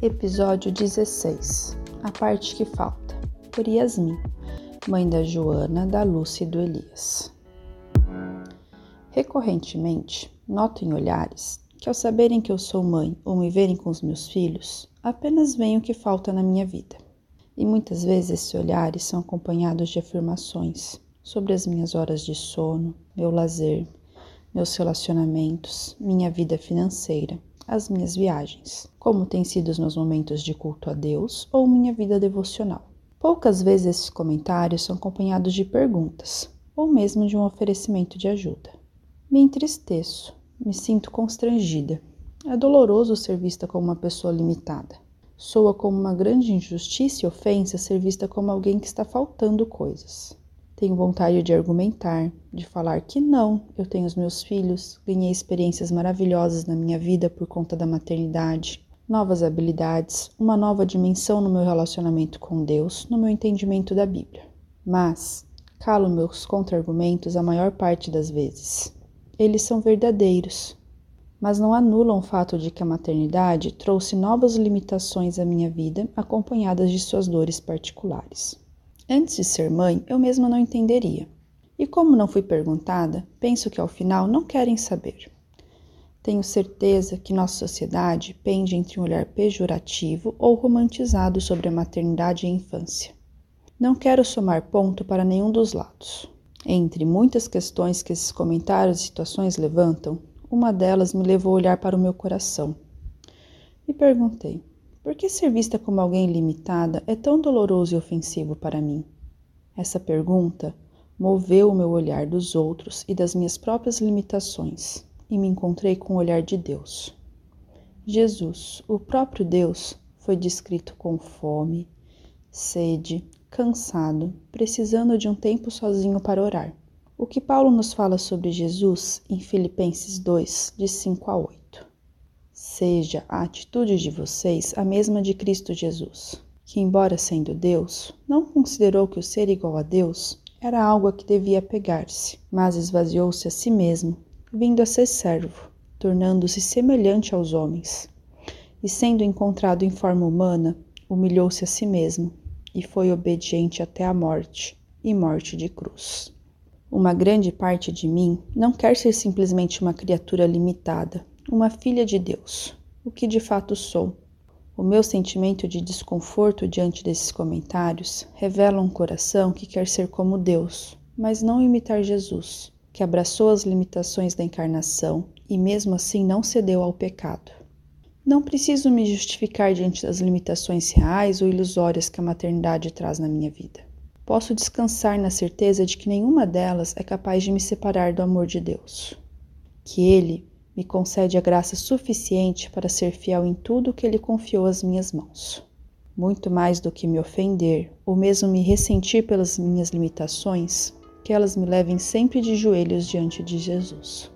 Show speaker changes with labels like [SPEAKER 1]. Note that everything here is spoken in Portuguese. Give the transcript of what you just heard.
[SPEAKER 1] Episódio 16 A parte que falta por Yasmin, mãe da Joana, da Lúcia e do Elias. Recorrentemente, noto em olhares que, ao saberem que eu sou mãe ou me verem com os meus filhos, apenas veem o que falta na minha vida. E muitas vezes esses olhares são acompanhados de afirmações sobre as minhas horas de sono, meu lazer, meus relacionamentos, minha vida financeira, as minhas viagens, como têm sido os meus momentos de culto a Deus ou minha vida devocional. Poucas vezes esses comentários são acompanhados de perguntas ou mesmo de um oferecimento de ajuda. Me entristeço me sinto constrangida. É doloroso ser vista como uma pessoa limitada. Soa como uma grande injustiça e ofensa ser vista como alguém que está faltando coisas. Tenho vontade de argumentar, de falar que não, eu tenho os meus filhos, ganhei experiências maravilhosas na minha vida por conta da maternidade, novas habilidades, uma nova dimensão no meu relacionamento com Deus, no meu entendimento da Bíblia. Mas calo meus contra-argumentos a maior parte das vezes eles são verdadeiros, mas não anulam o fato de que a maternidade trouxe novas limitações à minha vida, acompanhadas de suas dores particulares. Antes de ser mãe, eu mesma não entenderia. E como não fui perguntada, penso que ao final não querem saber. Tenho certeza que nossa sociedade pende entre um olhar pejorativo ou romantizado sobre a maternidade e a infância. Não quero somar ponto para nenhum dos lados. Entre muitas questões que esses comentários e situações levantam, uma delas me levou a olhar para o meu coração. E perguntei: por que ser vista como alguém limitada é tão doloroso e ofensivo para mim? Essa pergunta moveu o meu olhar dos outros e das minhas próprias limitações, e me encontrei com o olhar de Deus. Jesus, o próprio Deus, foi descrito com fome, sede, cansado, precisando de um tempo sozinho para orar. O que Paulo nos fala sobre Jesus em Filipenses 2, de 5 a 8. Seja a atitude de vocês a mesma de Cristo Jesus, que, embora sendo Deus, não considerou que o ser igual a Deus era algo a que devia pegar-se, mas esvaziou-se a si mesmo, vindo a ser servo, tornando-se semelhante aos homens. E sendo encontrado em forma humana, humilhou-se a si mesmo e foi obediente até a morte e morte de cruz. Uma grande parte de mim não quer ser simplesmente uma criatura limitada, uma filha de Deus, o que de fato sou. O meu sentimento de desconforto diante desses comentários revela um coração que quer ser como Deus, mas não imitar Jesus, que abraçou as limitações da encarnação e mesmo assim não cedeu ao pecado. Não preciso me justificar diante das limitações reais ou ilusórias que a maternidade traz na minha vida. Posso descansar na certeza de que nenhuma delas é capaz de me separar do amor de Deus. Que Ele me concede a graça suficiente para ser fiel em tudo que Ele confiou às minhas mãos. Muito mais do que me ofender ou mesmo me ressentir pelas minhas limitações, que elas me levem sempre de joelhos diante de Jesus.